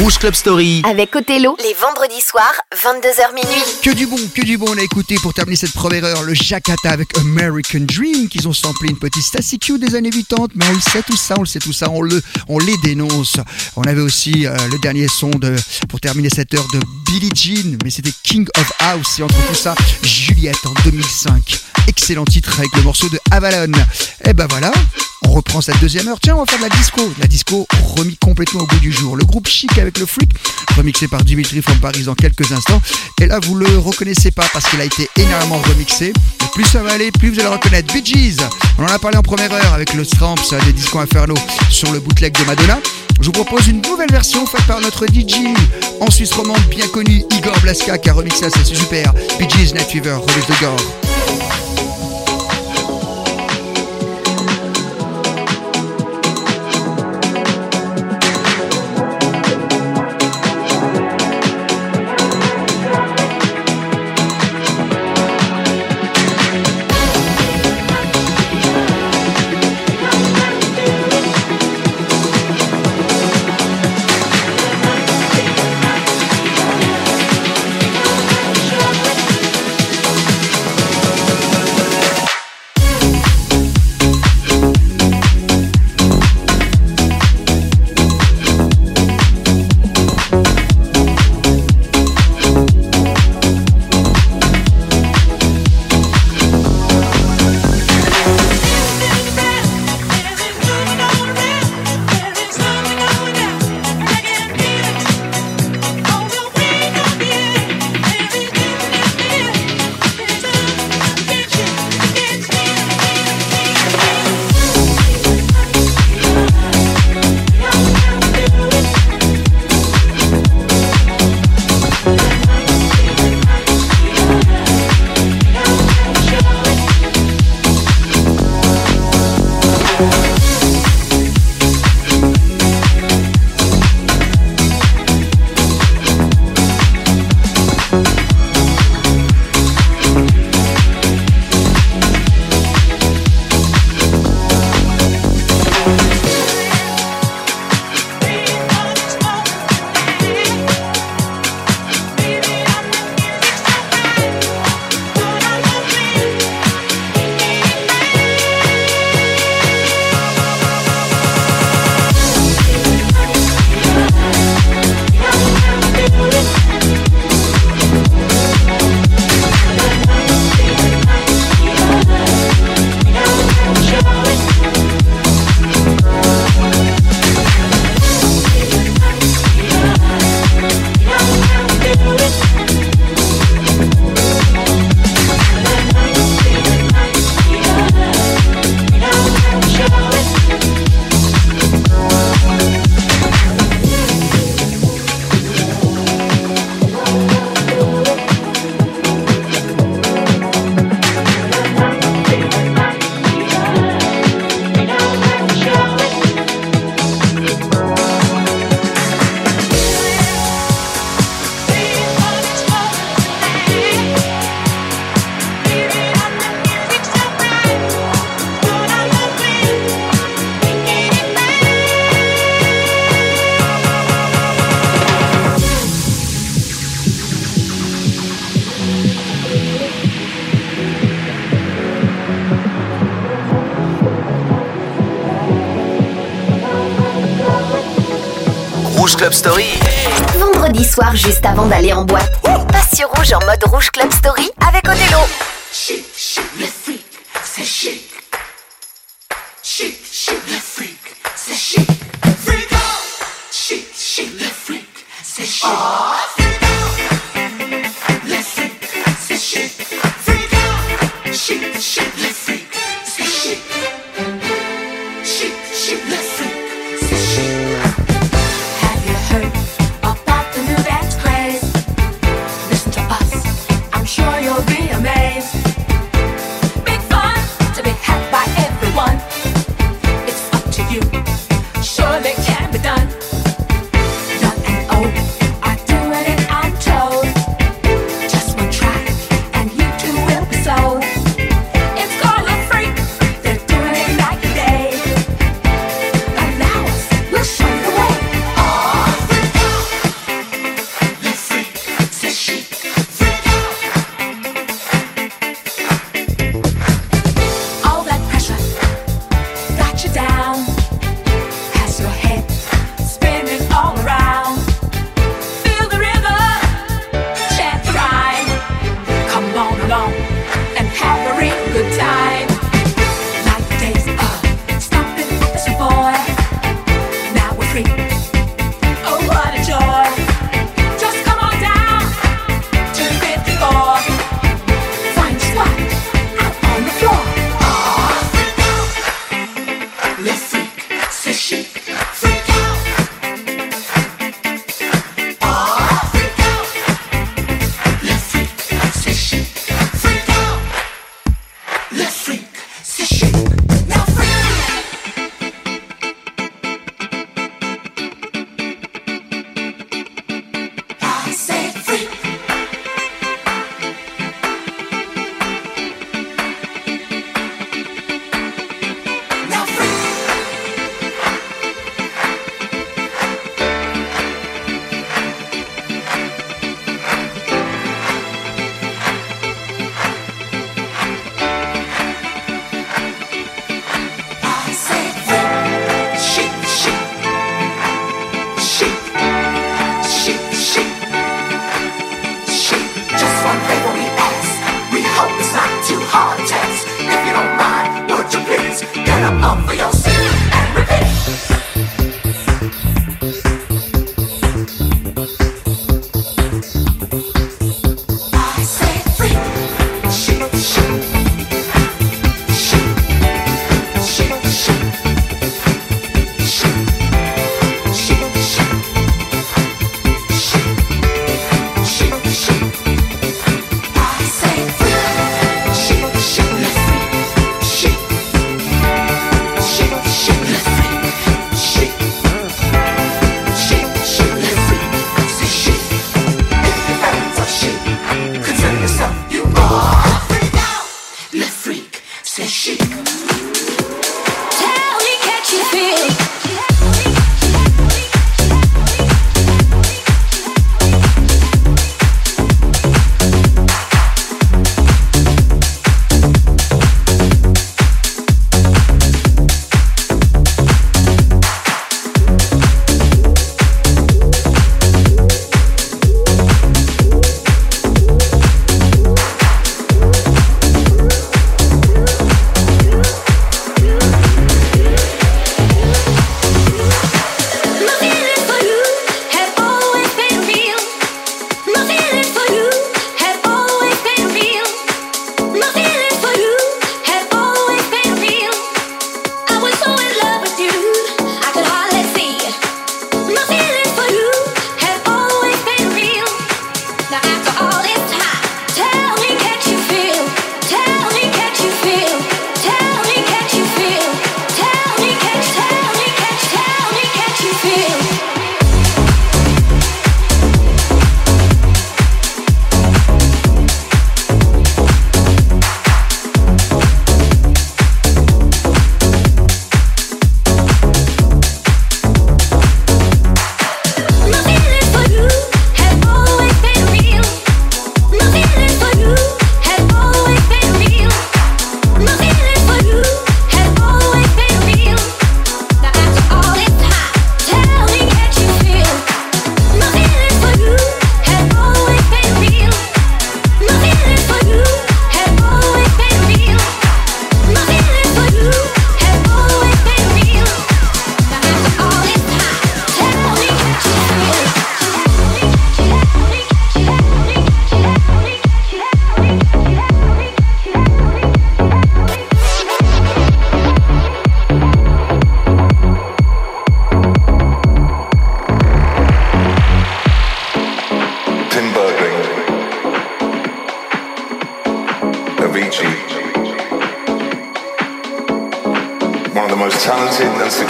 Rouge Club Story. Avec Othello, les vendredis soirs, 22h minuit. Que du bon, que du bon, on a écouté pour terminer cette première heure le Jakarta avec American Dream qu'ils ont samplé une petite Stacy Q des années 80, mais on le sait tout ça, on le sait tout ça, on, le, on les dénonce. On avait aussi euh, le dernier son de, pour terminer cette heure de Billie Jean, mais c'était King of House et entre tout ça, Juliette en 2005. Excellent titre avec le morceau de Avalon. Et ben voilà, reprend cette deuxième heure. Tiens, on va faire de la disco. La disco remis complètement au bout du jour. Le groupe Chic avec le Freak, remixé par Dimitri from Paris dans quelques instants. Et là, vous le reconnaissez pas parce qu'il a été énormément remixé. Plus ça va aller, plus vous allez le reconnaître. Bee on en a parlé en première heure avec le Stramps des Disco Inferno sur le bootleg de Madonna. Je vous propose une nouvelle version faite par notre DJ en Suisse romande bien connu Igor Blaska qui a remixé ça, c'est super. Bee Gees Night Fever, remix de Igor. Club Story. Vendredi soir, juste avant d'aller en boîte. Passe sur rouge en mode rouge Club Story avec Othello. Chic, chic, le freak, c'est chic. Chic, chic, le freak, c'est chic. Freak out. Chic, chic, le freak, c'est chic. Oh,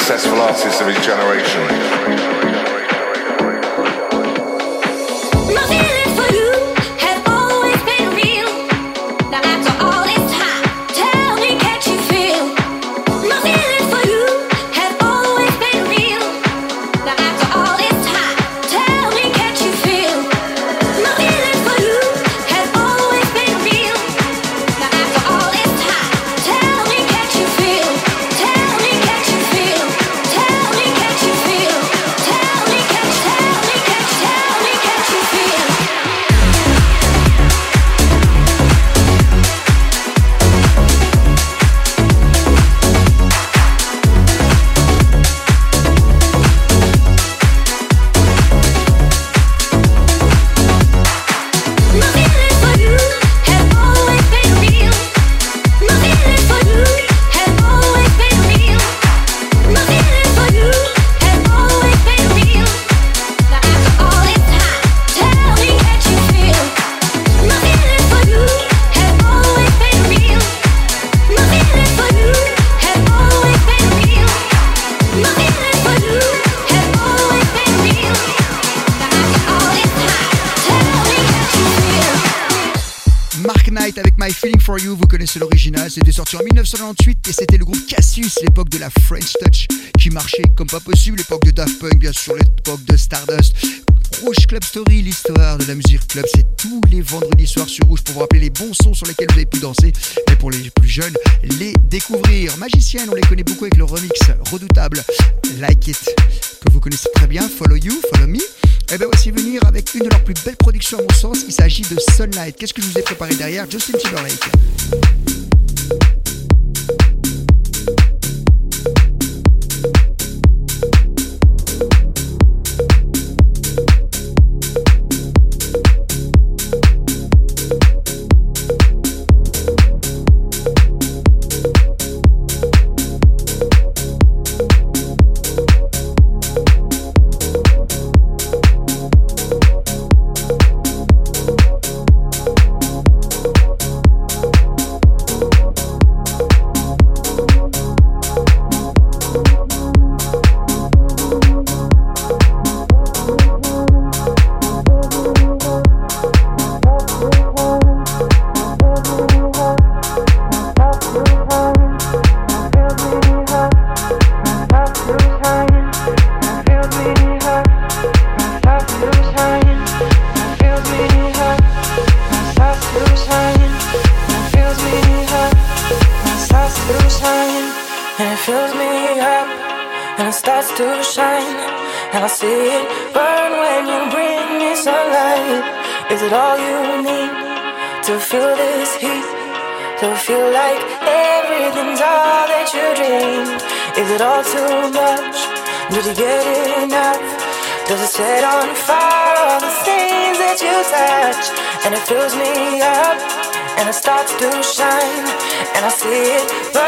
successful artists of his generation. 1998 et c'était le groupe Cassius, l'époque de la French Touch qui marchait comme pas possible, l'époque de Daft Punk, bien sûr, l'époque de Stardust. Rouge Club Story, l'histoire de la musique club, c'est tous les vendredis soirs sur Rouge pour vous rappeler les bons sons sur lesquels vous avez pu danser et pour les plus jeunes, les découvrir. Magicienne, on les connaît beaucoup avec le remix redoutable Like It, que vous connaissez très bien, Follow You, Follow Me. Et bien aussi venir avec une de leurs plus belles productions à mon sens, il s'agit de Sunlight. Qu'est-ce que je vous ai préparé derrière Justin Timberlake. fills me up, and it starts to shine, and I see it burn.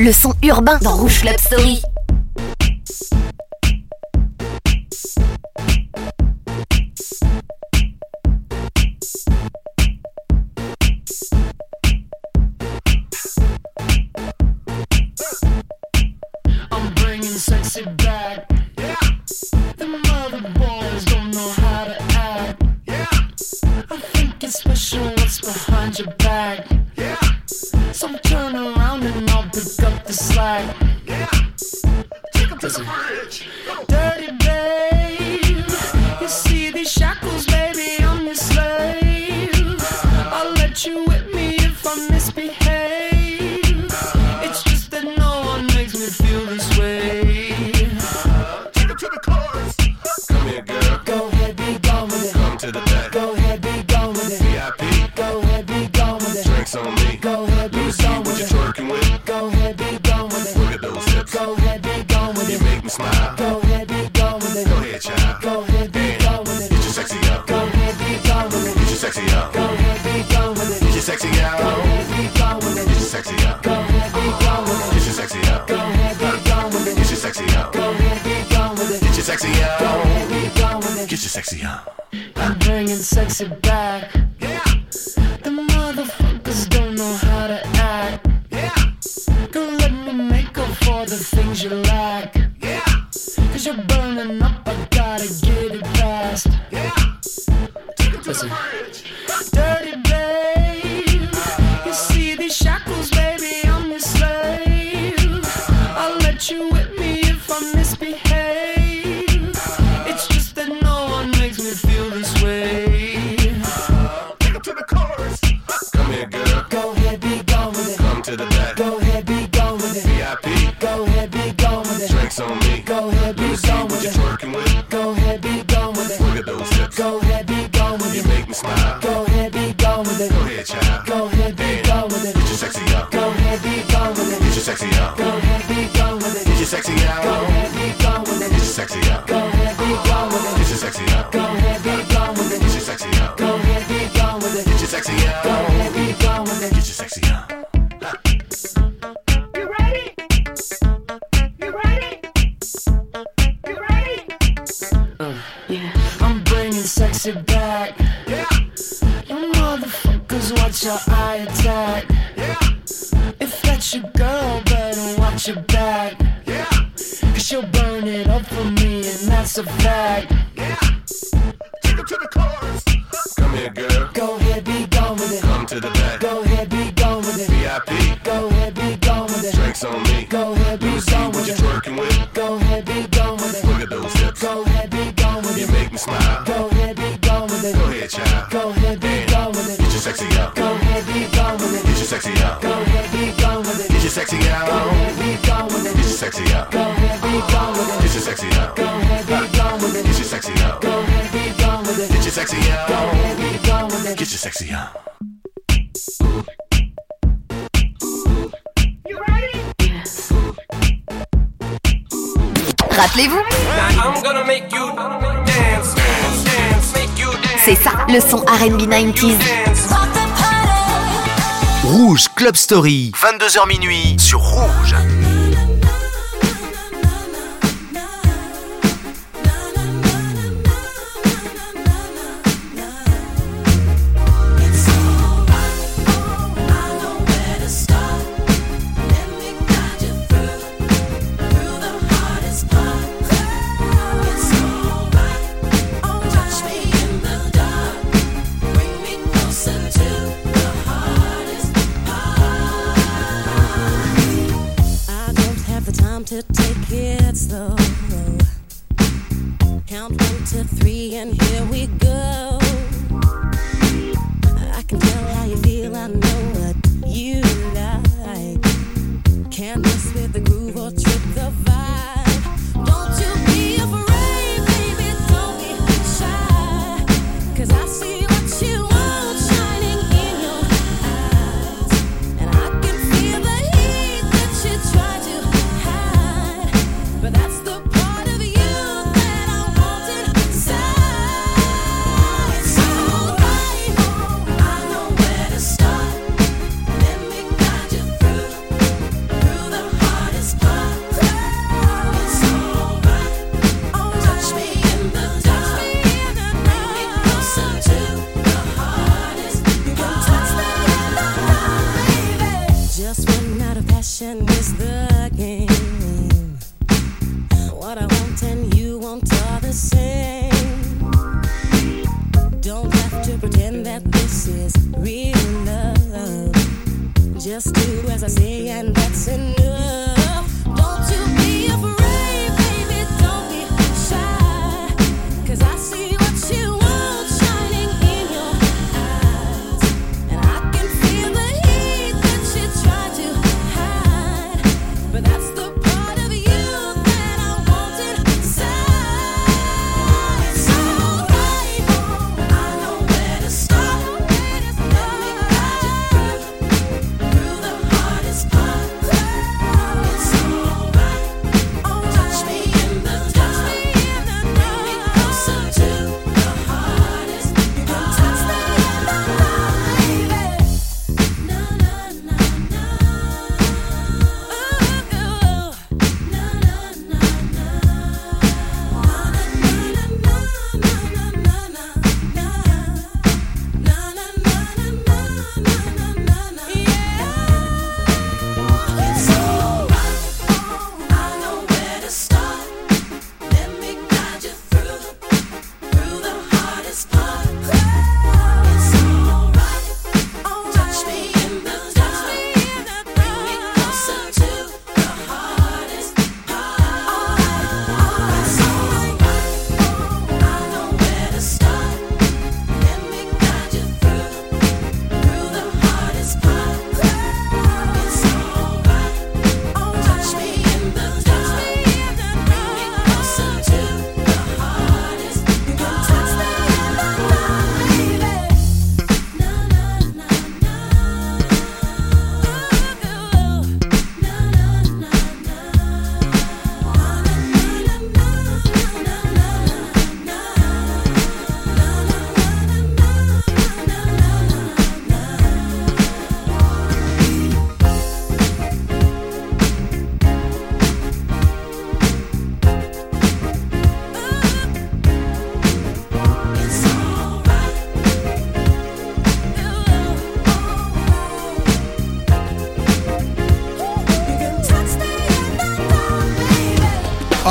le son urbain dans Rouge Club Story. Ahead, be gone with it. Go ahead, be gone with it. Look at those hips. Go ahead, be gone with You it. make me smile. Go ahead, be gone with it. Go ahead, child. Go ahead, be gone with it. Get your sexy out. Go ahead, be gone with it. Get your sexy out. Go ahead, be gone with it. Get your sexy Go ahead, be gone with it. Get your sexy out. Go ahead, be gone with Get it. your sexy out. Go ahead, be gone with Get your sexy out. Go ahead, be gone with it. Get your sexy out. Go ahead, be gone with it. Get your sexy out. Sexy back. Yeah. You motherfuckers watch your eye attack. Yeah. If that's your girl, better watch your back. Yeah. Cause she'll burn it up for me, and that's a fact. Out. Get your sexy out. Get your sexy out. Get your sexy out. Get your sexy out. Get your sexy out. Rappelez-vous? C'est ça, le son RB 90s. Rouge Club Story, 22h minuit sur Rouge.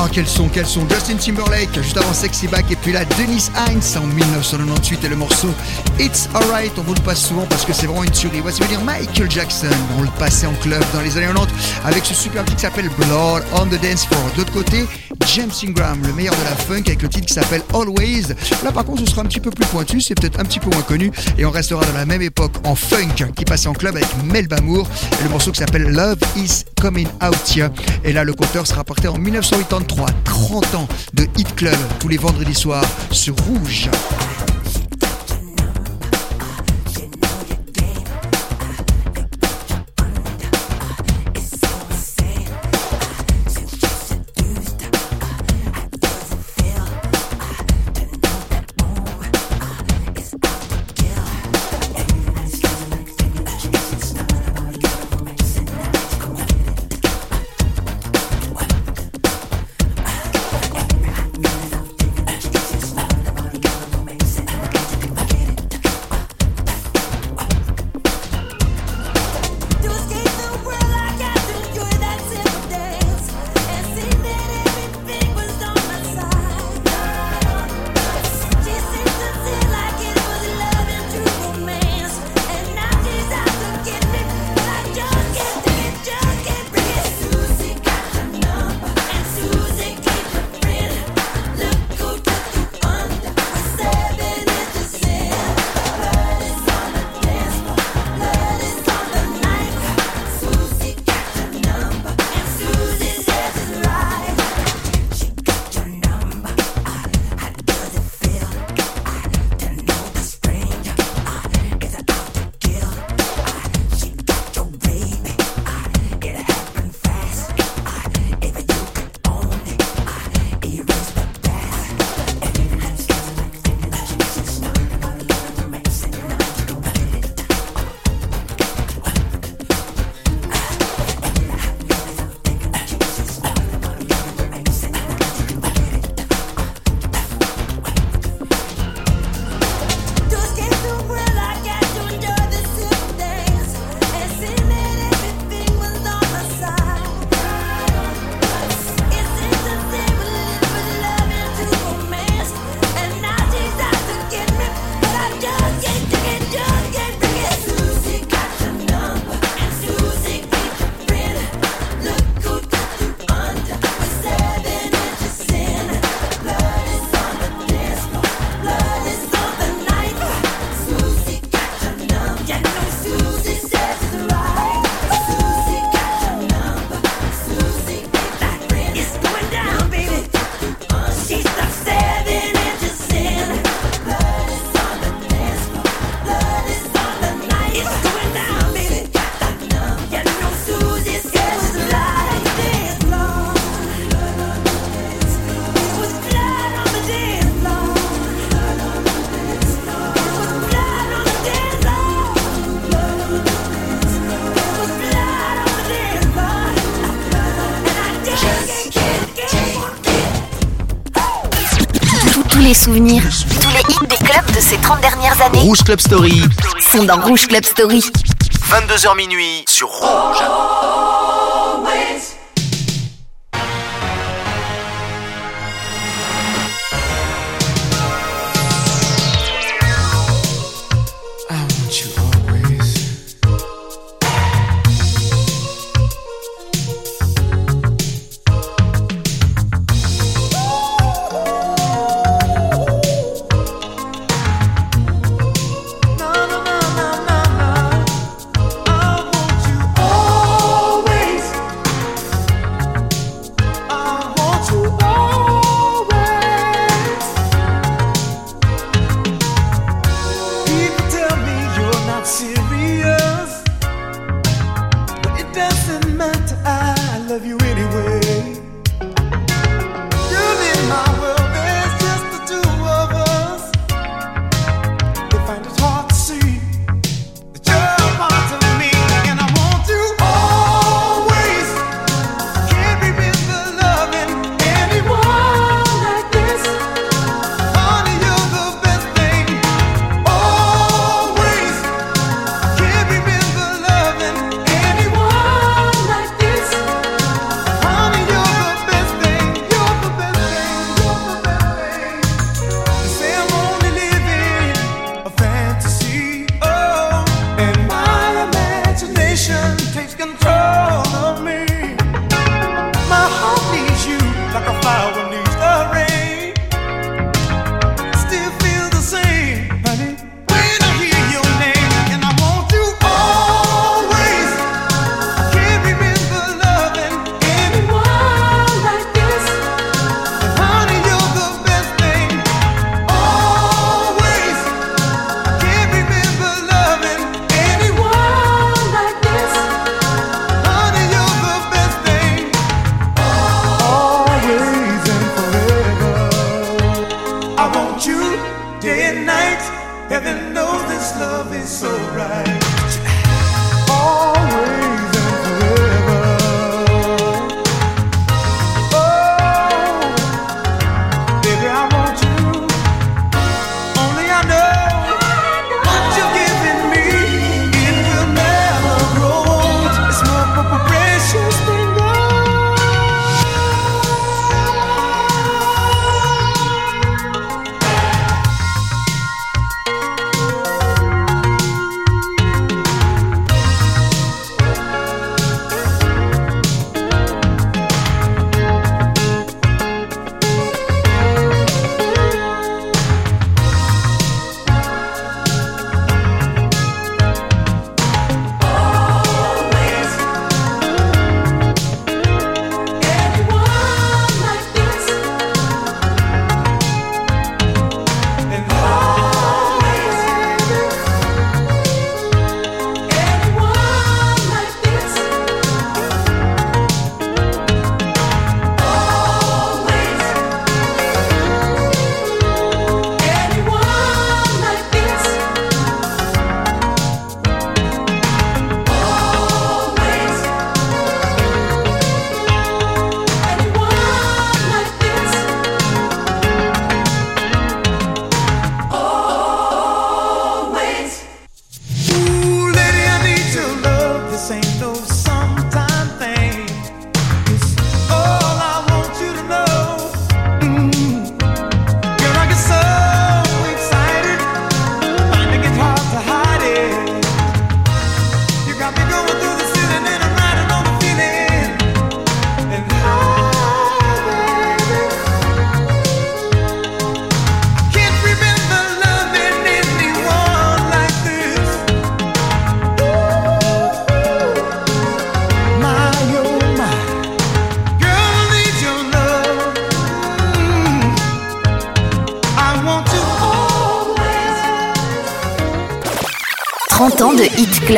Oh, quels sont, quels sont Justin Timberlake, juste avant Sexy Back, et puis là, Denise Heinz en 1998 et le morceau It's Alright. On vous le passe souvent parce que c'est vraiment une tuerie. Voici venir Michael Jackson. On le passait en club dans les années 90 avec ce super titre qui s'appelle Blood on the Dance Floor. De l'autre côté, James Ingram, le meilleur de la funk, avec le titre qui s'appelle Always. Là, par contre, ce sera un petit peu plus pointu, c'est peut-être un petit peu moins connu, et on restera dans la même époque en funk qui passait en club avec Melba Moore et le morceau qui s'appelle Love is Coming Out. Et là, le compteur sera porté en 1983. 30 ans de Hit Club tous les vendredis soirs sur Rouge. Souvenirs, tous les hits des clubs de ces 30 dernières années Rouge Club Story. sont dans Rouge Club Story. 22h minuit sur Rouge.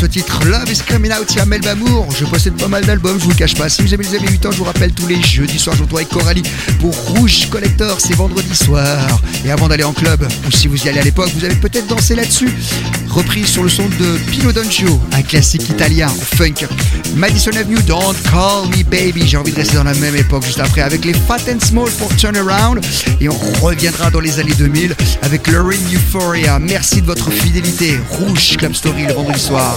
Ce titre, Love is Coming Out, c'est Amel Bamour. Je possède pas mal d'albums, je vous le cache pas. Si vous aimez les années 8 ans, je vous rappelle tous les jeudis soirs, je vous avec Coralie pour Rouge Collector, c'est vendredi soir. Et avant d'aller en club, ou si vous y allez à l'époque, vous avez peut-être dansé là-dessus. Reprise sur le son de Pino D'Angio, un classique italien, funk. Madison Avenue, Don't Call Me Baby. J'ai envie de rester dans la même époque juste après avec les Fat and Small pour Turn Around. Et on reviendra dans les années 2000 avec Lorraine Euphoria. Merci de votre fidélité. Rouge Club Story le vendredi soir.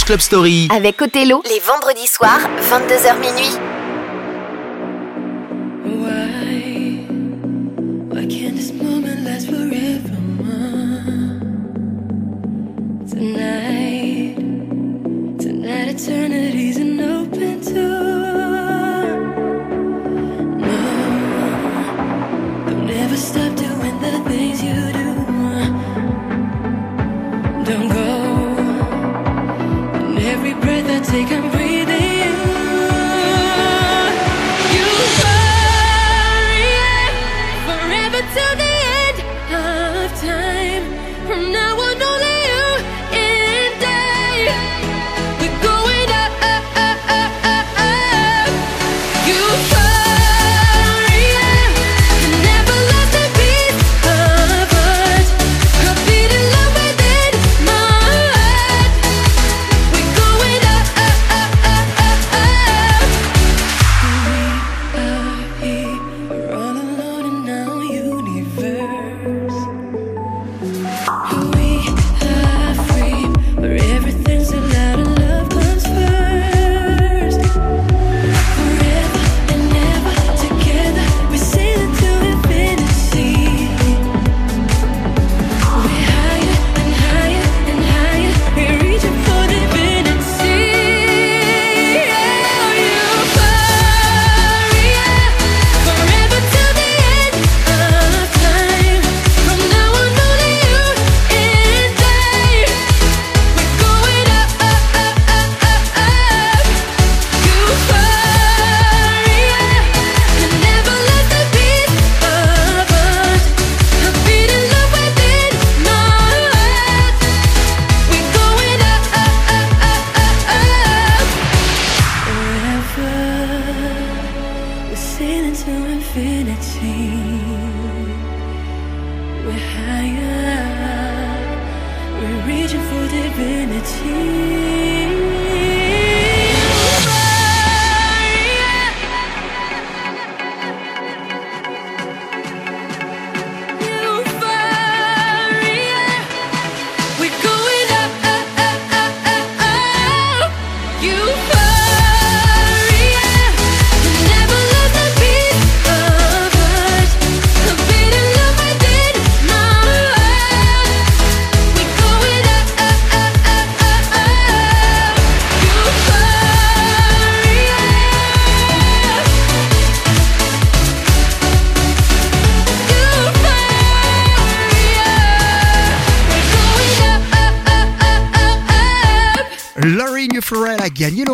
Club Story. Avec Othello, les vendredis soirs, 22h minuit.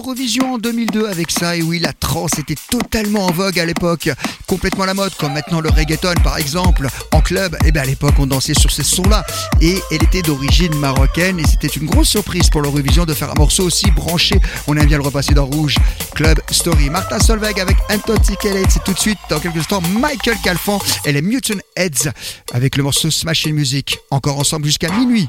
l'Eurovision en 2002 avec ça. Et oui, la trance était totalement en vogue à l'époque, complètement la mode, comme maintenant le reggaeton par exemple. En club, et eh bien à l'époque, on dansait sur ces sons-là. Et elle était d'origine marocaine et c'était une grosse surprise pour l'Eurovision de faire un morceau aussi branché. On aime bien le repasser dans Rouge. Club Story. Martha Solveig avec Intoxicated. C'est tout de suite, dans quelques instants, Michael Calfan et les Mutant Heads avec le morceau Smashing Music. Encore ensemble jusqu'à minuit.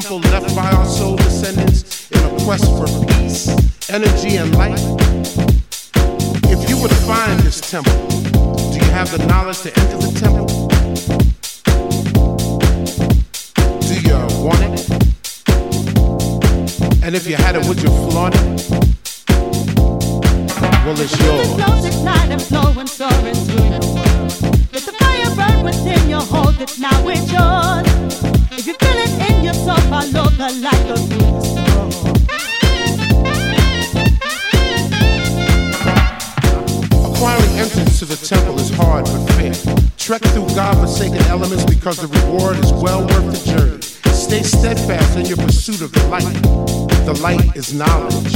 Temple left by our soul descendants in a quest for peace, energy, and light. If you were to find this temple, do you have the knowledge to enter the temple? Do you want it? And if you had it, would you flaunt it? well, it's yours. Flows ignite and flow and soar into the world. Let the fire burn within you, hold it now, it's yours. The light of Acquiring entrance to the temple is hard but fair. Trek through elements because the reward is well worth the journey. Stay steadfast in your pursuit of the light. The light is knowledge.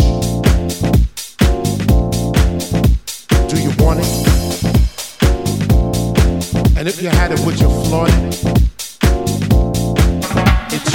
Do you want it? And if you had it, would you flaunt it?